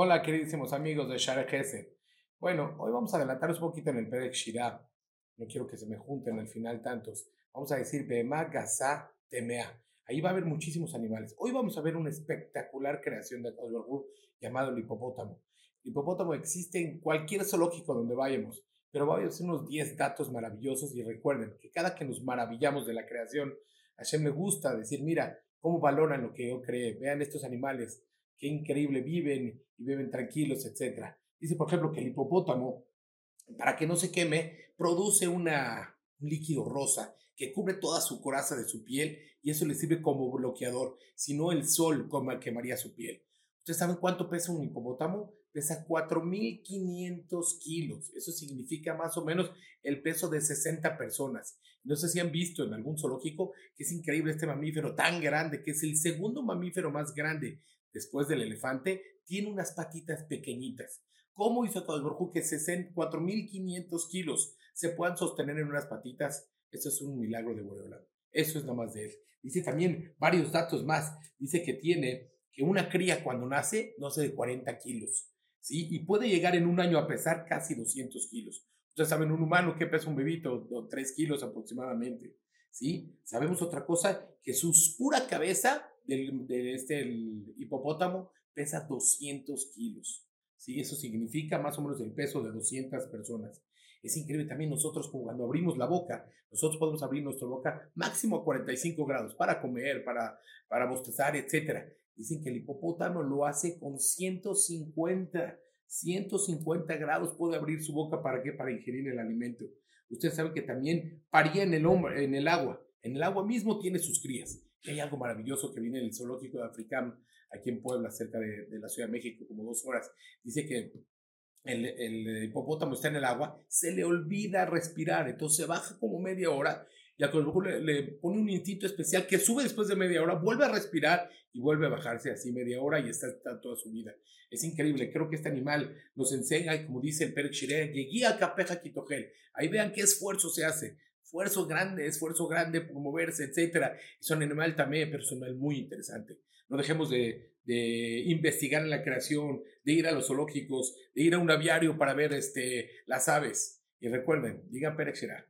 Hola, queridísimos amigos de Shara Bueno, hoy vamos a adelantaros un poquito en el Perek. No quiero que se me junten al final tantos. Vamos a decir Bema Gaza Temea. Ahí va a haber muchísimos animales. Hoy vamos a ver una espectacular creación de Baruj llamado el hipopótamo. El hipopótamo existe en cualquier zoológico donde vayamos, pero voy a hacer unos 10 datos maravillosos y recuerden que cada que nos maravillamos de la creación, a Hashem le gusta decir, mira, cómo valoran lo que yo creé, vean estos animales, qué increíble viven y viven tranquilos, etc. Dice, por ejemplo, que el hipopótamo, para que no se queme, produce una, un líquido rosa que cubre toda su coraza de su piel y eso le sirve como bloqueador, si no el sol quemaría su piel. ¿Ustedes saben cuánto pesa un hipopótamo? Pesa 4.500 kilos. Eso significa más o menos el peso de 60 personas. No sé si han visto en algún zoológico que es increíble este mamífero tan grande, que es el segundo mamífero más grande después del elefante, tiene unas patitas pequeñitas. ¿Cómo hizo Tadborjú que 4.500 kilos se puedan sostener en unas patitas? Eso es un milagro de Boreola. Eso es nada más de él. Dice también varios datos más. Dice que tiene que una cría cuando nace no sé de 40 kilos. ¿sí? Y puede llegar en un año a pesar casi 200 kilos. Ustedes saben, un humano que pesa un bebito, 3 kilos aproximadamente. ¿sí? Sabemos otra cosa, que su pura cabeza del, de este, el hipopótamo pesa 200 kilos. ¿Sí? Eso significa más o menos el peso de 200 personas. Es increíble también nosotros cuando abrimos la boca, nosotros podemos abrir nuestra boca máximo a 45 grados para comer, para, para bostezar, etc. Dicen que el hipopótamo lo hace con 150, 150 grados puede abrir su boca para qué? Para ingerir el alimento. Ustedes saben que también paría en el, en el agua. En el agua mismo tiene sus crías. Y hay algo maravilloso que viene del zoológico de Africam, aquí en Puebla, cerca de, de la Ciudad de México, como dos horas. Dice que el, el, hipopótamo está en el agua, se le olvida respirar, entonces baja como media hora y a le, le pone un instinto especial que sube después de media hora, vuelve a respirar y vuelve a bajarse así media hora y está, toda su vida. Es increíble, creo que este animal nos enseña, como dice el Perek Shireh, guía capeja quitogel. Ahí vean qué esfuerzo se hace. Esfuerzo grande, esfuerzo grande por moverse, etc. Es un animal también, animal muy interesante. No dejemos de, de investigar en la creación, de ir a los zoológicos, de ir a un aviario para ver este, las aves. Y recuerden, digan Perek Shireh,